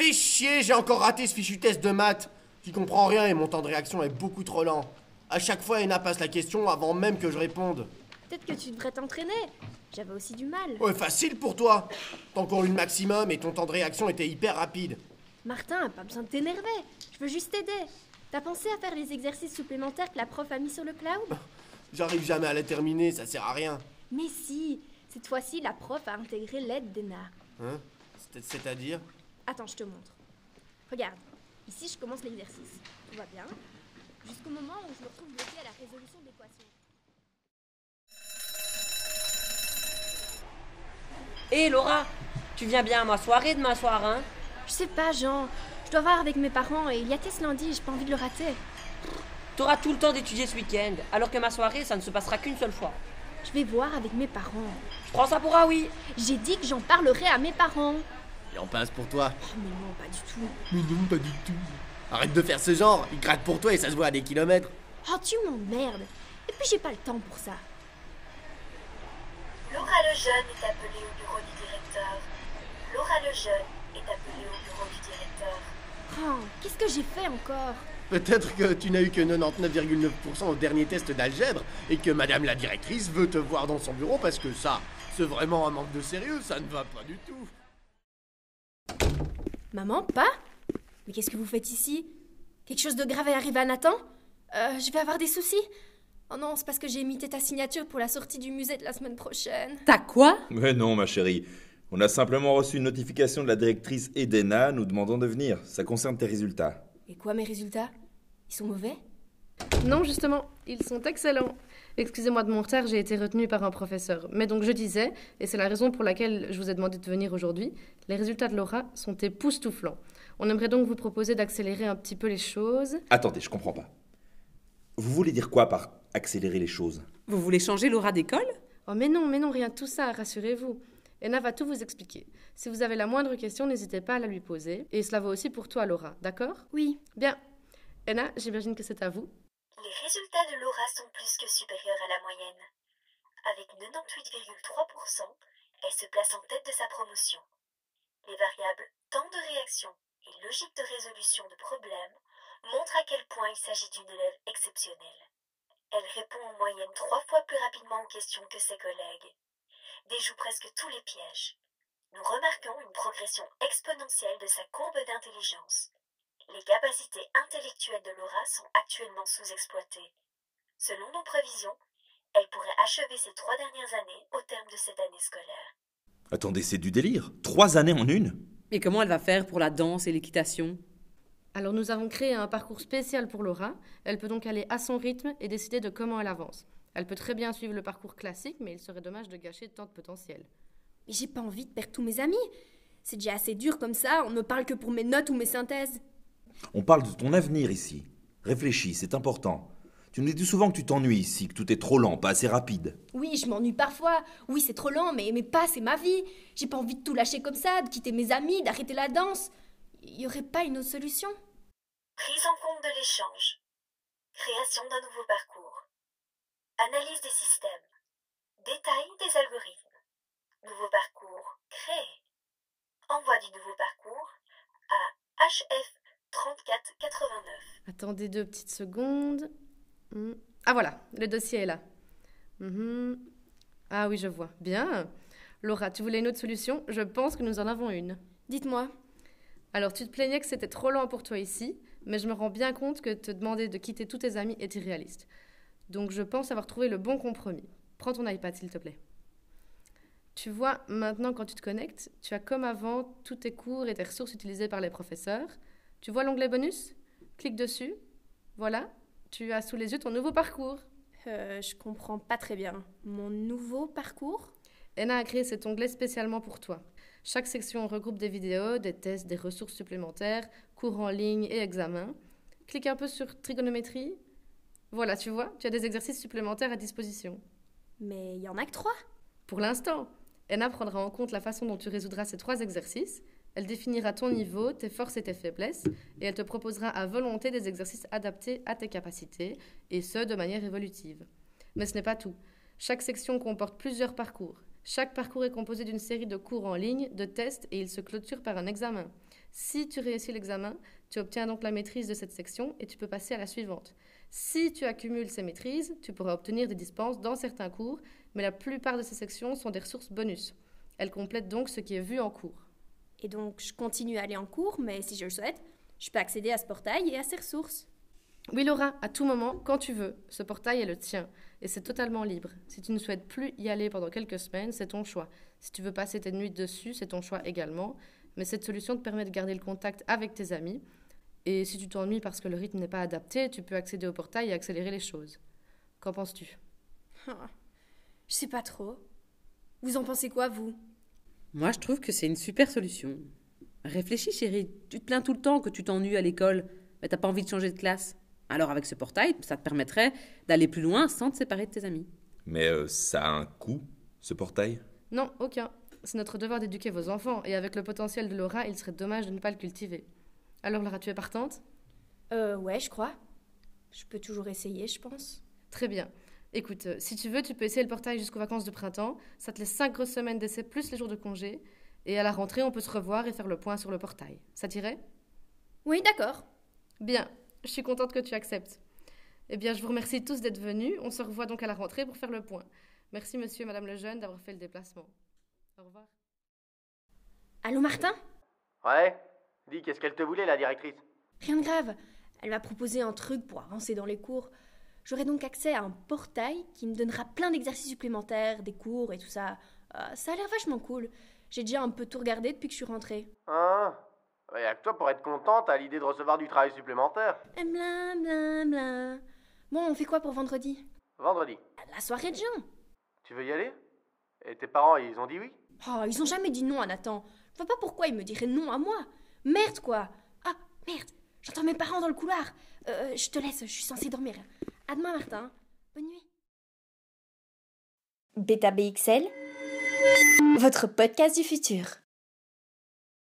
Fais chier, j'ai encore raté ce fichu test de maths. J'y comprends rien et mon temps de réaction est beaucoup trop lent. À chaque fois, Ena passe la question avant même que je réponde. Peut-être que tu devrais t'entraîner. J'avais aussi du mal. Ouais, facile pour toi. T'en cours une maximum et ton temps de réaction était hyper rapide. Martin, pas besoin de t'énerver. Je veux juste t'aider. T'as pensé à faire les exercices supplémentaires que la prof a mis sur le cloud? J'arrive jamais à les terminer, ça sert à rien. Mais si, cette fois-ci, la prof a intégré l'aide d'Ena. Hein? C'est- C'est-à-dire? Attends, je te montre. Regarde, ici je commence l'exercice. Tout va bien? Jusqu'au moment où je me retrouve bloqué à la résolution de l'équation. Hé Laura, tu viens bien à ma soirée demain soir, hein? Je sais pas, Jean. Je dois voir avec mes parents et il y a Tess lundi, j'ai pas envie de le rater. T'auras tout le temps d'étudier ce week-end, alors que ma soirée, ça ne se passera qu'une seule fois. Je vais voir avec mes parents. Je prends ça pour un oui. J'ai dit que j'en parlerai à mes parents. Il en passe pour toi. Oh, mais non, pas du tout. Mais non, pas du tout. Arrête de faire ce genre, il gratte pour toi et ça se voit à des kilomètres. Oh, tu m'emmerdes. Et puis j'ai pas le temps pour ça. Laura Lejeune est appelée au bureau du directeur. Laura Lejeune est appelée au bureau du directeur. Oh, qu'est-ce que j'ai fait encore? Peut-être que tu n'as eu que 99,9% au dernier test d'algèbre et que madame la directrice veut te voir dans son bureau parce que ça, c'est vraiment un manque de sérieux, ça ne va pas du tout. Maman, pas Mais qu'est-ce que vous faites ici? Quelque chose de grave est arrivé à Nathan? Euh, Je vais avoir des soucis? Oh non, c'est parce que j'ai imité ta signature pour la sortie du musée de la semaine prochaine. T'as quoi? Mais non, ma chérie. On a simplement reçu une notification de la directrice Edena nous demandant de venir. Ça concerne tes résultats. Et quoi mes résultats? Ils sont mauvais? Non, justement, ils sont excellents. Excusez-moi de mon retard, j'ai été retenue par un professeur. Mais donc je disais, et c'est la raison pour laquelle je vous ai demandé de venir aujourd'hui, les résultats de Laura sont époustouflants. On aimerait donc vous proposer d'accélérer un petit peu les choses. Attendez, je comprends pas. Vous voulez dire quoi par accélérer les choses? Vous voulez changer Laura d'école? Oh mais non, mais non, rien de tout ça, rassurez-vous. Ena va tout vous expliquer. Si vous avez la moindre question, n'hésitez pas à la lui poser. Et cela vaut aussi pour toi, Laura, d'accord? Oui. Bien. Ena, j'imagine que c'est à vous. Les résultats de Laura sont plus que supérieurs à la moyenne. Avec 98,3%, elle se place en tête de sa promotion. Les variables temps de réaction et logique de résolution de problèmes montrent à quel point il s'agit d'une élève exceptionnelle. Elle répond en moyenne trois fois plus rapidement aux questions que ses collègues, déjoue presque tous les pièges. Nous remarquons une progression exponentielle de sa courbe d'intelligence. Les capacités intellectuelles de Laura sont actuellement sous-exploitées. Selon nos prévisions, elle pourrait achever ses trois dernières années au terme de cette année scolaire. Attendez, c'est du délire. Trois années en une? Et comment elle va faire pour la danse et l'équitation? Alors nous avons créé un parcours spécial pour Laura. Elle peut donc aller à son rythme et décider de comment elle avance. Elle peut très bien suivre le parcours classique, mais il serait dommage de gâcher tant de potentiel. Mais j'ai pas envie de perdre tous mes amis. C'est déjà assez dur comme ça, on ne parle que pour mes notes ou mes synthèses. On parle de ton avenir ici. Réfléchis, c'est important. Tu nous dis souvent que tu t'ennuies ici, que tout est trop lent, pas assez rapide. Oui, je m'ennuie parfois. Oui, c'est trop lent, mais, mais pas, c'est ma vie. J'ai pas envie de tout lâcher comme ça, de quitter mes amis, d'arrêter la danse. Y aurait pas une autre solution? Prise en compte de l'échange. Création d'un nouveau parcours. Analyse des systèmes. Détail des algorithmes. Nouveau parcours créé. Envoi du nouveau parcours à HF 3489. Attendez deux petites secondes. Hmm. Ah voilà, le dossier est là. Mhm. Ah oui, je vois. Bien. Laura, tu voulais une autre solution? Je pense que nous en avons une. Dites-moi. Alors, tu te plaignais que c'était trop lent pour toi ici, mais je me rends bien compte que te demander de quitter tous tes amis est irréaliste. Donc, je pense avoir trouvé le bon compromis. Prends ton iPad, s'il te plaît. Tu vois, maintenant, quand tu te connectes, tu as comme avant tous tes cours et tes ressources utilisées par les professeurs. Tu vois l'onglet bonus? Clique dessus. Voilà, tu as sous les yeux ton nouveau parcours. Euh, je comprends pas très bien. Mon nouveau parcours? Ena a créé cet onglet spécialement pour toi. Chaque section regroupe des vidéos, des tests, des ressources supplémentaires, cours en ligne et examens. Clique un peu sur trigonométrie. Voilà, tu vois, tu as des exercices supplémentaires à disposition. Mais il y en a que trois. Pour l'instant, Ena prendra en compte la façon dont tu résoudras ces trois exercices. Elle définira ton niveau, tes forces et tes faiblesses, et elle te proposera à volonté des exercices adaptés à tes capacités, et ce, de manière évolutive. Mais ce n'est pas tout. Chaque section comporte plusieurs parcours. Chaque parcours est composé d'une série de cours en ligne, de tests, et il se clôture par un examen. Si tu réussis l'examen, tu obtiens donc la maîtrise de cette section et tu peux passer à la suivante. Si tu accumules ces maîtrises, tu pourras obtenir des dispenses dans certains cours, mais la plupart de ces sections sont des ressources bonus. Elles complètent donc ce qui est vu en cours. Et donc, je continue à aller en cours, mais si je le souhaite, je peux accéder à ce portail et à ses ressources. Oui, Laura, à tout moment, quand tu veux. Ce portail est le tien et c'est totalement libre. Si tu ne souhaites plus y aller pendant quelques semaines, c'est ton choix. Si tu veux passer tes nuits dessus, c'est ton choix également. Mais cette solution te permet de garder le contact avec tes amis. Et si tu t'ennuies parce que le rythme n'est pas adapté, tu peux accéder au portail et accélérer les choses. Qu'en penses-tu? Ah, Je sais pas trop. Vous en pensez quoi, vous? Moi, je trouve que c'est une super solution. Réfléchis, chérie. Tu te plains tout le temps que tu t'ennuies à l'école, mais t'as pas envie de changer de classe. Alors, avec ce portail, ça te permettrait d'aller plus loin sans te séparer de tes amis. Mais euh, ça a un coût, ce portail? Non, aucun. C'est notre devoir d'éduquer vos enfants et avec le potentiel de Laura, il serait dommage de ne pas le cultiver. Alors, Laura, tu es partante? Euh, ouais, je crois. Je peux toujours essayer, je pense. Très bien. Écoute, euh, si tu veux, tu peux essayer le portail jusqu'aux vacances de printemps. Ça te laisse 5 grosses semaines d'essai plus les jours de congé. Et à la rentrée, on peut se revoir et faire le point sur le portail. Ça t'irait Oui, d'accord. Bien, je suis contente que tu acceptes. Eh bien, je vous remercie tous d'être venus. On se revoit donc à la rentrée pour faire le point. Merci, monsieur et madame Lejeune, d'avoir fait le déplacement. Au revoir. Allô, Martin? Ouais Dis, qu'est-ce qu'elle te voulait, la directrice? Rien de grave. Elle m'a proposé un truc pour avancer dans les cours. J'aurai donc accès à un portail qui me donnera plein d'exercices supplémentaires, des cours et tout ça. Euh, ça a l'air vachement cool. J'ai déjà un peu tout regardé depuis que je suis rentrée. Hein Ouais, y'a que toi pour être contente à l'idée de recevoir du travail supplémentaire. Eh, Bla bla bla. Bon, on fait quoi pour vendredi? Vendredi. La soirée de Jean. Tu veux y aller? Et tes parents, ils ont dit oui? Oh, ils ont jamais dit non à Nathan. Je vois pas pourquoi ils me diraient non à moi. Merde, quoi. Ah, merde. J'entends mes parents dans le couloir. Euh, je te laisse, je suis censée dormir. À demain, Martin. Bonne nuit. Beta BXL, votre podcast du futur.